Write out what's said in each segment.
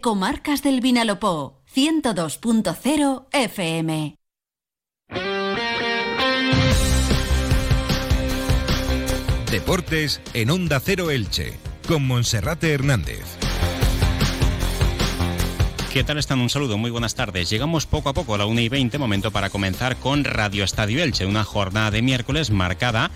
Comarcas del Vinalopó, 102.0 FM. Deportes en Onda Cero Elche, con Monserrate Hernández. ¿Qué tal están? Un saludo, muy buenas tardes. Llegamos poco a poco a la 1 y 20, momento para comenzar con Radio Estadio Elche, una jornada de miércoles marcada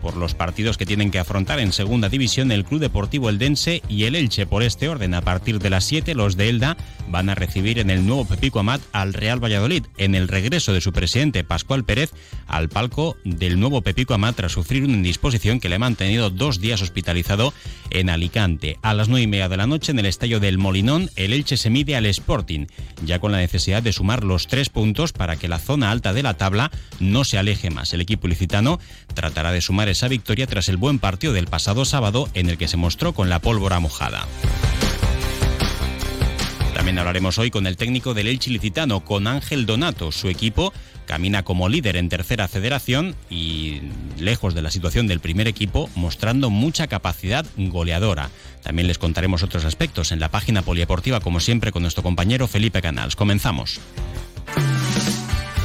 por los partidos que tienen que afrontar en segunda división el Club Deportivo Eldense y el Elche. Por este orden, a partir de las 7, los de Elda van a recibir en el nuevo Pepico Amat al Real Valladolid, en el regreso de su presidente Pascual Pérez al palco del nuevo Pepico Amat tras sufrir una indisposición que le ha mantenido dos días hospitalizado en Alicante. A las 9 y media de la noche, en el estadio del Molinón, el Elche se mide al Sporting, ya con la necesidad de sumar los tres puntos para que la zona alta de la tabla no se aleje más. El equipo ilicitano tratará de sumar esa victoria tras el buen partido del pasado sábado en el que se mostró con la pólvora mojada. También hablaremos hoy con el técnico del Elche Licitano, con Ángel Donato. Su equipo camina como líder en tercera federación y lejos de la situación del primer equipo, mostrando mucha capacidad goleadora. También les contaremos otros aspectos en la página polideportiva, como siempre, con nuestro compañero Felipe Canals. Comenzamos.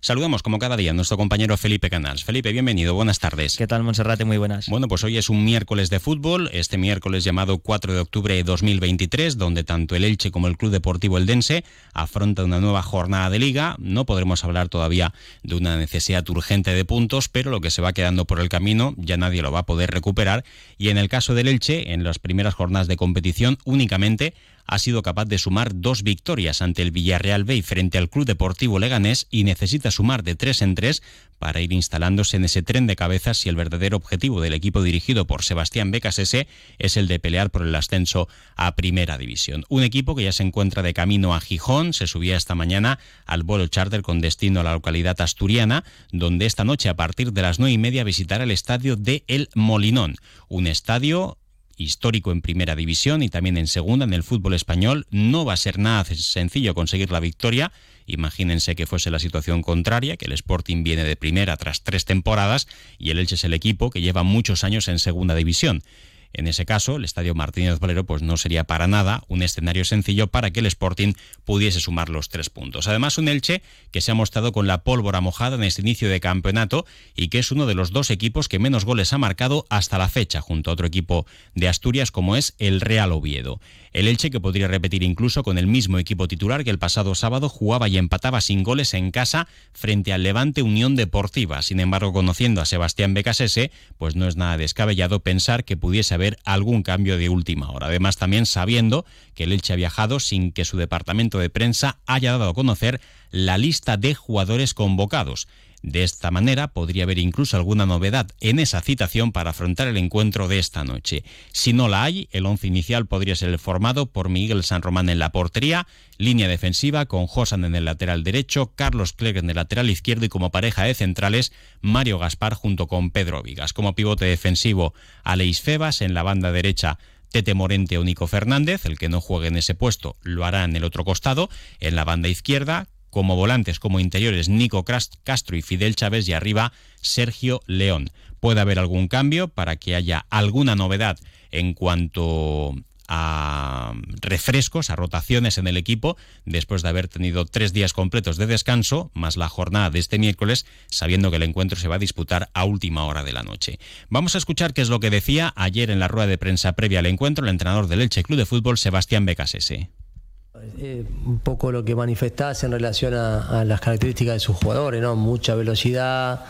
Saludamos como cada día a nuestro compañero Felipe Canals. Felipe, bienvenido, buenas tardes. ¿Qué tal, Monserrate? Muy buenas. Bueno, pues hoy es un miércoles de fútbol, este miércoles llamado 4 de octubre de 2023, donde tanto el Elche como el Club Deportivo Eldense afrontan una nueva jornada de liga. No podremos hablar todavía de una necesidad urgente de puntos, pero lo que se va quedando por el camino ya nadie lo va a poder recuperar. Y en el caso del Elche, en las primeras jornadas de competición, únicamente ha sido capaz de sumar dos victorias ante el Villarreal B frente al Club Deportivo Leganés y necesita sumar de tres en tres para ir instalándose en ese tren de cabezas si el verdadero objetivo del equipo dirigido por Sebastián Becasese es el de pelear por el ascenso a Primera División. Un equipo que ya se encuentra de camino a Gijón, se subía esta mañana al vuelo charter con destino a la localidad asturiana, donde esta noche a partir de las nueve y media visitará el estadio de El Molinón, un estadio histórico en primera división y también en segunda en el fútbol español. No va a ser nada sencillo conseguir la victoria. Imagínense que fuese la situación contraria, que el Sporting viene de primera tras tres temporadas y el Elche es el equipo que lleva muchos años en segunda división. En ese caso, el Estadio Martínez Valero pues no sería para nada un escenario sencillo para que el Sporting pudiese sumar los tres puntos. Además, un Elche que se ha mostrado con la pólvora mojada en este inicio de campeonato y que es uno de los dos equipos que menos goles ha marcado hasta la fecha, junto a otro equipo de Asturias como es el Real Oviedo. El Elche, que podría repetir incluso con el mismo equipo titular que el pasado sábado, jugaba y empataba sin goles en casa frente al Levante Unión Deportiva. Sin embargo, conociendo a Sebastián Becasese, pues no es nada descabellado pensar que pudiese haber algún cambio de última hora. Además, también sabiendo que el Elche ha viajado sin que su departamento de prensa haya dado a conocer la lista de jugadores convocados. De esta manera podría haber incluso alguna novedad en esa citación para afrontar el encuentro de esta noche. Si no la hay, el once inicial podría ser formado por Miguel San Román en la portería, línea defensiva con Josan en el lateral derecho, Carlos Clerc en el lateral izquierdo y como pareja de centrales Mario Gaspar junto con Pedro Vigas. Como pivote defensivo, Aleix Febas en la banda derecha Tete Morente o Nico Fernández, el que no juegue en ese puesto lo hará en el otro costado, en la banda izquierda, como volantes, como interiores, Nico Castro y Fidel Chávez y arriba Sergio León. Puede haber algún cambio para que haya alguna novedad en cuanto a refrescos, a rotaciones en el equipo, después de haber tenido tres días completos de descanso, más la jornada de este miércoles, sabiendo que el encuentro se va a disputar a última hora de la noche. Vamos a escuchar qué es lo que decía ayer en la rueda de prensa previa al encuentro el entrenador del Elche Club de Fútbol, Sebastián Becasese. Eh, un poco lo que manifestás en relación a, las características de sus jugadores, ¿no? Mucha velocidad,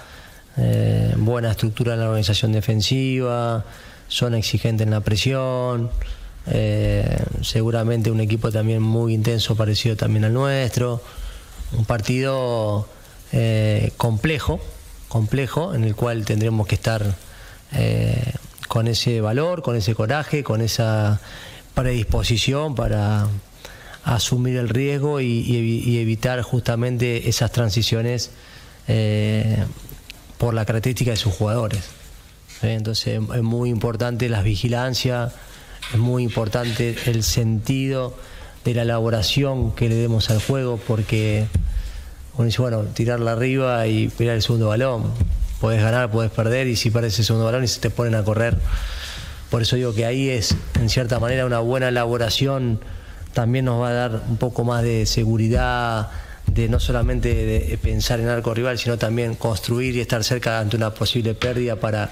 eh, buena estructura en la organización defensiva, son exigentes en la presión, eh, seguramente un equipo también muy intenso, parecido también al nuestro, un partido complejo, complejo, en el cual tendremos que estar con ese valor, con ese coraje, con esa predisposición para asumir el riesgo y, evitar justamente esas transiciones eh, por la característica de sus jugadores. Entonces es muy importante la vigilancia, es muy importante el sentido de la elaboración que le demos al juego, porque uno dice, bueno, tirarla arriba y mirar el segundo balón. Puedes ganar, puedes perder, y si parece el segundo balón y se te ponen a correr. Por eso digo que ahí es, en cierta manera, una buena elaboración también nos va a dar un poco más de seguridad, de no solamente de pensar en arco rival, sino también construir y estar cerca ante una posible pérdida para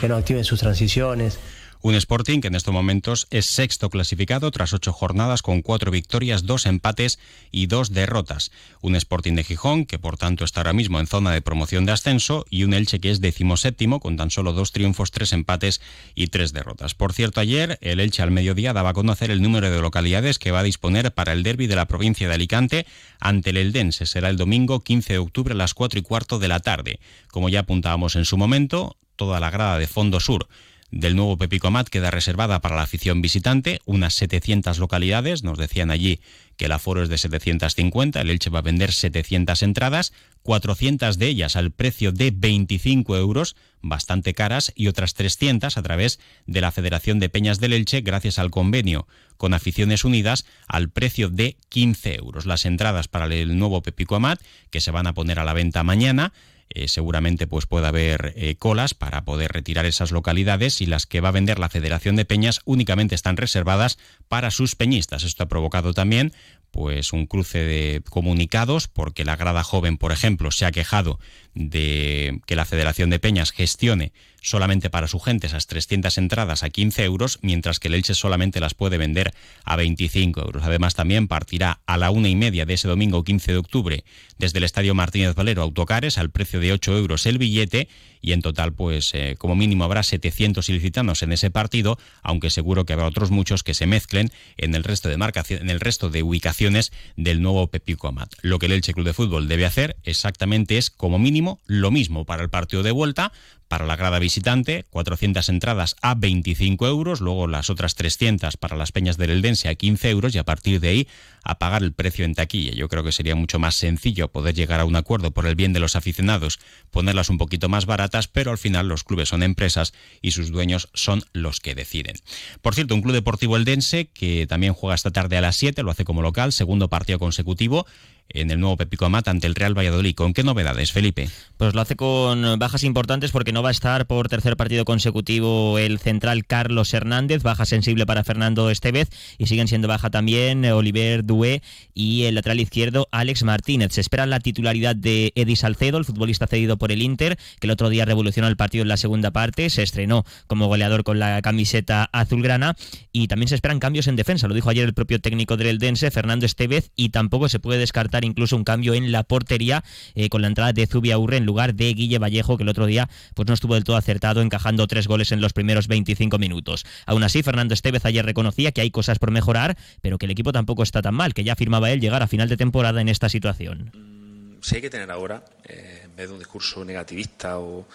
que no activen sus transiciones. Un Sporting que en estos momentos es sexto clasificado tras ocho jornadas con cuatro victorias, dos empates y dos derrotas. Un Sporting de Gijón que por tanto está ahora mismo en zona de promoción de ascenso y un Elche que es decimoséptimo con tan solo dos triunfos, tres empates y tres derrotas. Por cierto, ayer el Elche al mediodía daba a conocer el número de localidades que va a disponer para el derby de la provincia de Alicante ante el Eldense. Será el domingo 15 de octubre a las cuatro y cuarto de la tarde. Como ya apuntábamos en su momento, toda la grada de Fondo Sur del nuevo Pepicomat queda reservada para la afición visitante, unas 700 localidades, nos decían allí que el aforo es de 750, el Elche va a vender 700 entradas, 400 de ellas al precio de 25 euros, bastante caras, y otras 300 a través de la Federación de Peñas del Elche, gracias al convenio con Aficiones Unidas, al precio de 15 euros. Las entradas para el nuevo Pepicomat, que se van a poner a la venta mañana, eh, seguramente pues pueda haber eh, colas para poder retirar esas localidades y las que va a vender la Federación de Peñas únicamente están reservadas para sus peñistas. Esto ha provocado también pues un cruce de comunicados porque la grada joven, por ejemplo, se ha quejado de que la Federación de Peñas gestione solamente para su gente esas 300 entradas a 15 euros, mientras que el Elche solamente las puede vender a 25 euros. Además, también partirá a la una y media de ese domingo 15 de octubre desde el Estadio Martínez Valero Autocares al precio de 8 euros el billete y en total, pues eh, como mínimo habrá 700 ilicitanos en ese partido, aunque seguro que habrá otros muchos que se mezclen en el resto de marcación, en el resto de ubicaciones del nuevo Pepico Amat. Lo que el Elche Club de Fútbol debe hacer exactamente es como mínimo lo mismo para el partido de vuelta, para la grada visitante, 400 entradas a 25 euros, luego las otras 300 para las peñas del Eldense a 15 euros y a partir de ahí a pagar el precio en taquilla. Yo creo que sería mucho más sencillo poder llegar a un acuerdo por el bien de los aficionados, ponerlas un poquito más baratas, pero al final los clubes son empresas y sus dueños son los que deciden. Por cierto, un club deportivo eldense que también juega esta tarde a las 7, lo hace como local, segundo partido consecutivo en el nuevo Pepico Amat ante el Real Valladolid. ¿Con qué novedades, Felipe? Pues lo hace con bajas importantes porque no va a estar por tercer partido consecutivo el central Carlos Hernández, baja sensible para Fernando Estevez y siguen siendo baja también Oliver Dué y el lateral izquierdo Alex Martínez. Se espera la titularidad de Eddie Salcedo, el futbolista cedido por el Inter, que el otro día revolucionó el partido en la segunda parte, se estrenó como goleador con la camiseta azulgrana y también se esperan cambios en defensa, lo dijo ayer el propio técnico del Eldense, Fernando Estevez, y tampoco se puede descartar incluso un cambio en la portería eh, con la entrada de Zubiaurre en lugar de Guille Vallejo, que el otro día pues no estuvo del todo acertado, encajando tres goles en los primeros 25 minutos. Aún así, Fernando Estevez ayer reconocía que hay cosas por mejorar, pero que el equipo tampoco está tan mal, que ya afirmaba él llegar a final de temporada en esta situación. Mm, si hay que tener ahora, eh, en vez de un discurso negativista o,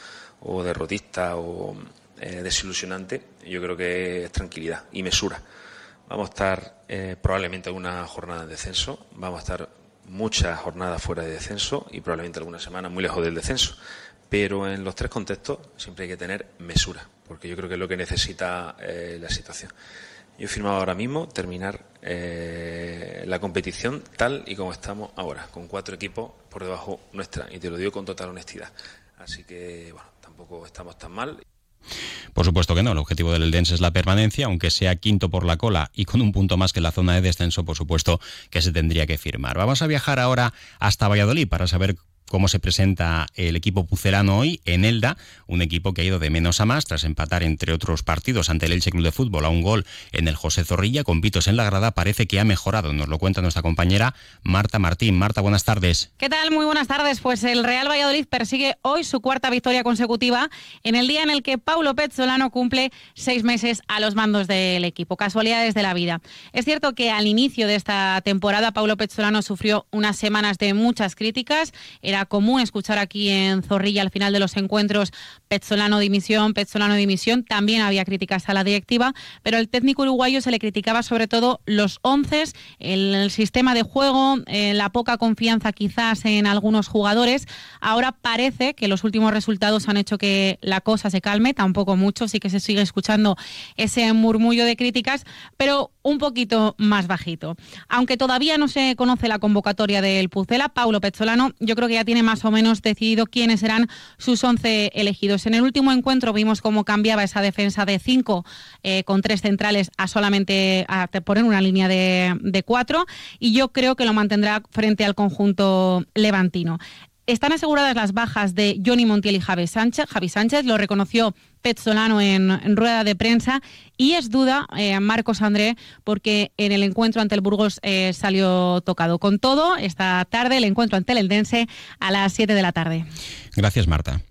derrotista o eh, desilusionante, yo creo que es tranquilidad y mesura. Vamos a estar probablemente en una jornada de descenso, vamos a estar muchas jornadas fuera de descenso y probablemente algunas semanas muy lejos del descenso. Pero en los tres contextos siempre hay que tener mesura, porque yo creo que es lo que necesita eh, la situación. Yo he firmado ahora mismo terminar eh, la competición tal y como estamos ahora, con cuatro equipos por debajo nuestra, y te lo digo con total honestidad. Así que, bueno, tampoco estamos tan mal. Por supuesto que no, el objetivo del Eldense es la permanencia, aunque sea quinto por la cola y con un punto más que la zona de descenso, por supuesto que se tendría que firmar. Vamos a viajar ahora hasta Valladolid para saber cómo se presenta el equipo pucelano hoy en Elda, un equipo que ha ido de menos a más tras empatar entre otros partidos ante el Elche Club de Fútbol a un gol en el José Zorrilla con pitos en la grada, parece que ha mejorado, nos lo cuenta nuestra compañera Marta Martín. Marta, buenas tardes. ¿Qué tal? Muy buenas tardes. Pues el Real Valladolid persigue hoy su cuarta victoria consecutiva en el día en el que Paulo Pezzolano cumple seis meses a los mandos del equipo. Casualidades de la vida. Es cierto que al inicio de esta temporada Paulo Pezzolano sufrió unas semanas de muchas críticas, era común escuchar aquí en Zorrilla al final de los encuentros Petzolano dimisión, Petzolano dimisión. También había críticas a la directiva, pero al técnico uruguayo se le criticaba sobre todo los once, el, sistema de juego, eh, la poca confianza quizás en algunos jugadores. Ahora parece que los últimos resultados han hecho que la cosa se calme, tampoco mucho, sí que se sigue escuchando ese murmullo de críticas, pero un poquito más bajito. Aunque todavía no se conoce la convocatoria del Pucela, Paulo Pezzolano yo creo que ya tiene más o menos decidido quiénes serán sus once elegidos. En el último encuentro vimos cómo cambiaba esa defensa de cinco eh, con tres centrales a solamente poner una línea de, de cuatro y yo creo que lo mantendrá frente al conjunto levantino. Están aseguradas las bajas de Johnny Montiel y Javi Sánchez. Javi Sánchez lo reconoció Petzolano en, en rueda de prensa y es duda eh, Marcos André porque en el encuentro ante el Burgos eh, salió tocado. Con todo, esta tarde el encuentro ante el Eldense a las 7 de la tarde. Gracias, Marta.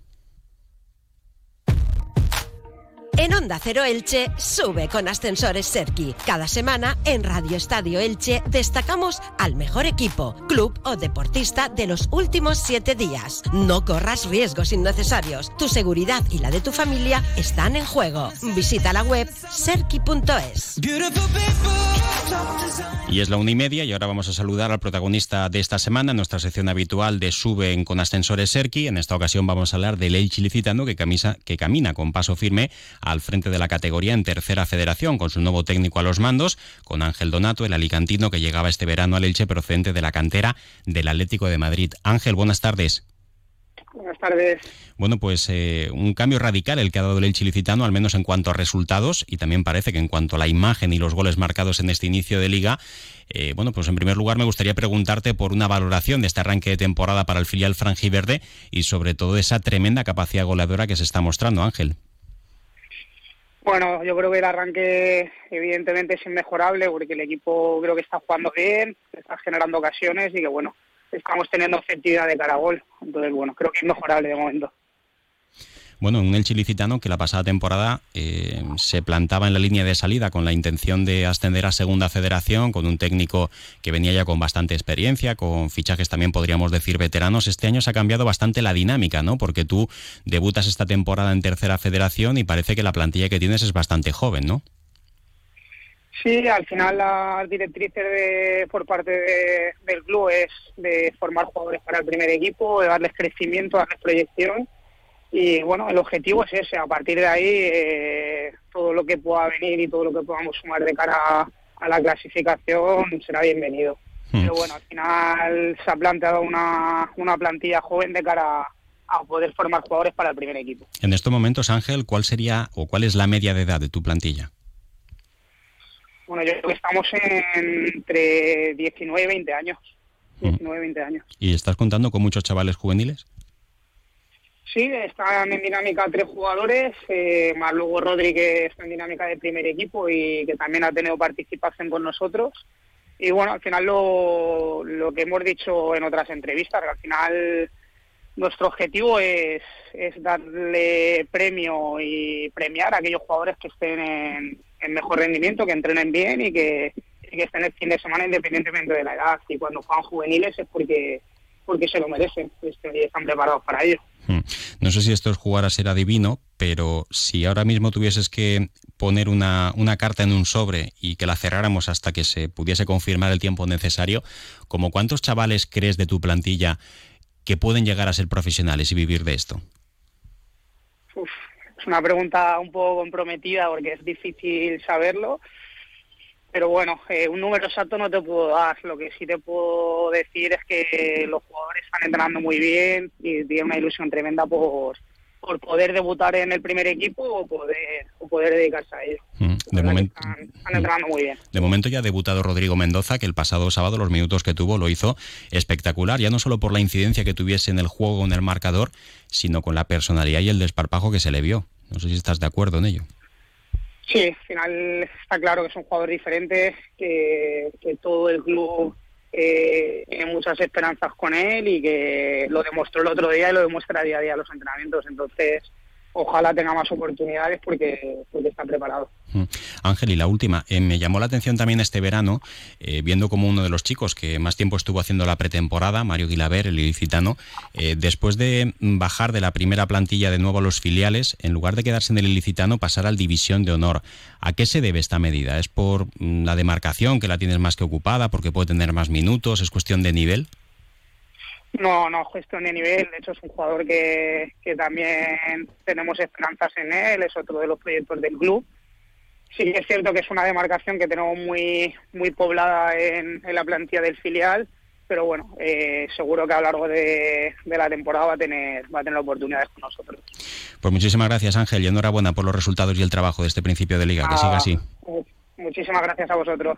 En Onda Cero Elche, sube con Ascensores Serki. Cada semana en Radio Estadio Elche destacamos al mejor equipo, club o deportista de los últimos siete días. No corras riesgos innecesarios. Tu seguridad y la de tu familia están en juego. Visita la web serki.es. Y es la una y media y ahora vamos a saludar al protagonista de esta semana, nuestra sección habitual de Suben con Ascensores Serki. En esta ocasión vamos a hablar del Elche Licitano que, camisa, que camina con paso firme al frente de la categoría en tercera federación, con su nuevo técnico a los mandos, con Ángel Donato, el alicantino que llegaba este verano al Elche procedente de la cantera del Atlético de Madrid. Ángel, buenas tardes. Buenas tardes. Bueno, pues eh, un cambio radical el que ha dado el Elche Licitano, al menos en cuanto a resultados, y también parece que en cuanto a la imagen y los goles marcados en este inicio de liga. Eh, bueno, pues en primer lugar me gustaría preguntarte por una valoración de este arranque de temporada para el filial franjiverde y sobre todo esa tremenda capacidad goleadora que se está mostrando, Ángel. Bueno, yo creo que el arranque evidentemente es inmejorable porque el equipo creo que está jugando bien, está generando ocasiones y que bueno, estamos teniendo efectividad de cara a gol. Entonces, bueno, creo que es mejorable de momento. Bueno, un Elche Licitano que la pasada temporada eh, se plantaba en la línea de salida con la intención de ascender a Segunda Federación, con un técnico que venía ya con bastante experiencia, con fichajes también podríamos decir veteranos. Este año se ha cambiado bastante la dinámica, ¿no? Porque tú debutas esta temporada en Tercera Federación y parece que la plantilla que tienes es bastante joven, ¿no? Sí, al final la directriz de, por parte del club es de formar jugadores para el primer equipo, de darles crecimiento, darles proyección y bueno, el objetivo es ese, a partir de ahí eh, todo lo que pueda venir y todo lo que podamos sumar de cara a, la clasificación será bienvenido. Hmm. Pero bueno, al final se ha planteado una, una plantilla joven de cara a poder formar jugadores para el primer equipo. En estos momentos, Ángel, ¿cuál sería o cuál es la media de edad de tu plantilla? Bueno, yo creo que estamos entre 19 y 20 años. 19 hmm. 20 años. ¿Y estás contando con muchos chavales juveniles? Sí, están en dinámica tres jugadores, eh, más luego Rodri que está en dinámica de primer equipo y que también ha tenido participación con nosotros. Y bueno, al final lo, lo que hemos dicho en otras entrevistas, que al final nuestro objetivo es, darle premio y premiar a aquellos jugadores que estén en, mejor rendimiento, que entrenen bien y que, y que estén el fin de semana independientemente de la edad. Y cuando juegan juveniles es porque porque se lo merecen y están preparados para ello. Hmm. No sé si esto es jugar a ser adivino, pero si ahora mismo tuvieses que poner una, una, carta en un sobre y que la cerráramos hasta que se pudiese confirmar el tiempo necesario, ¿como cuántos chavales crees de tu plantilla que pueden llegar a ser profesionales y vivir de esto? es una pregunta un poco comprometida porque es difícil saberlo pero bueno, eh, un número exacto no te puedo dar. Lo que sí te puedo decir es que los jugadores están entrenando muy bien y tienen una ilusión tremenda por, por poder debutar en el primer equipo o poder, o poder dedicarse a ello. Mm, de momento, están, entrenando muy bien. De momento ya ha debutado Rodrigo Mendoza, que el pasado sábado los minutos que tuvo lo hizo espectacular, ya no solo por la incidencia que tuviese en el juego, en el marcador, sino con la personalidad y el desparpajo que se le vio. No sé si estás de acuerdo en ello. Sí, al final está claro que es un jugador diferente, que, todo el club eh, tiene muchas esperanzas con él y que lo demostró el otro día y lo demuestra día a día los entrenamientos. Entonces, ojalá tenga más oportunidades porque, está preparado. Mm. Ángel, y la última, eh, me llamó la atención también este verano, eh, viendo como uno de los chicos que más tiempo estuvo haciendo la pretemporada, Mario Guilaber, el ilicitano, eh, después de bajar de la primera plantilla de nuevo a los filiales, en lugar de quedarse en el ilicitano, pasar al división de honor. ¿A qué se debe esta medida? ¿Es por mm, la demarcación, que la tienes más que ocupada, porque puede tener más minutos? ¿Es cuestión de nivel? No, no, cuestión de nivel. De hecho, es un jugador que, que también tenemos esperanzas en él, es otro de los proyectos del club Sí es cierto que es una demarcación que tenemos muy muy poblada en, la plantilla del filial, pero bueno, eh, seguro que a lo largo de, la temporada va a tener va a tener oportunidades con nosotros. Pues muchísimas gracias Ángel y enhorabuena por los resultados y el trabajo de este principio de liga. que siga así. Muchísimas gracias a vosotros.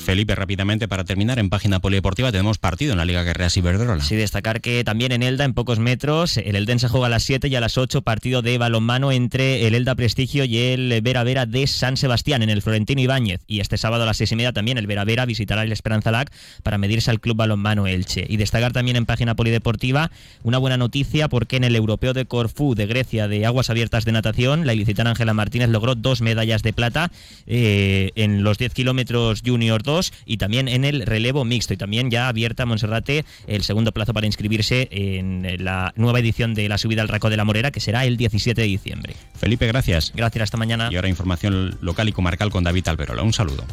Felipe, rápidamente para terminar, en página polideportiva tenemos partido en la Liga Guerreras Iberdrola. Sí, destacar que también en Elda, en pocos metros, el Elden se juega a las 7 y a las 8, partido de balonmano entre el Elda Prestigio y el Vera Vera de San Sebastián, en el Florentino Ibáñez. Y este sábado a las 6 y media también el Vera Vera visitará el Esperanza Lac para medirse al Club Balonmano Elche. Y destacar también en página polideportiva una buena noticia porque en el Europeo de Corfú de Grecia de Aguas Abiertas de Natación, la ilicitana Ángela Martínez logró dos medallas de plata eh, en los 10 kilómetros Junior 2 y también en el relevo mixto. Y también ya abierta Monserrate el segundo plazo para inscribirse en la nueva edición de la subida al Raco de la Morera, que será el 17 de diciembre. Felipe, gracias. Gracias, hasta mañana. Y ahora información local y comarcal con David Alberola. Un saludo.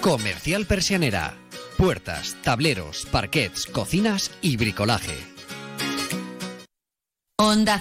Comercial Persianera. Puertas, tableros, parquets, cocinas y bricolaje. Onda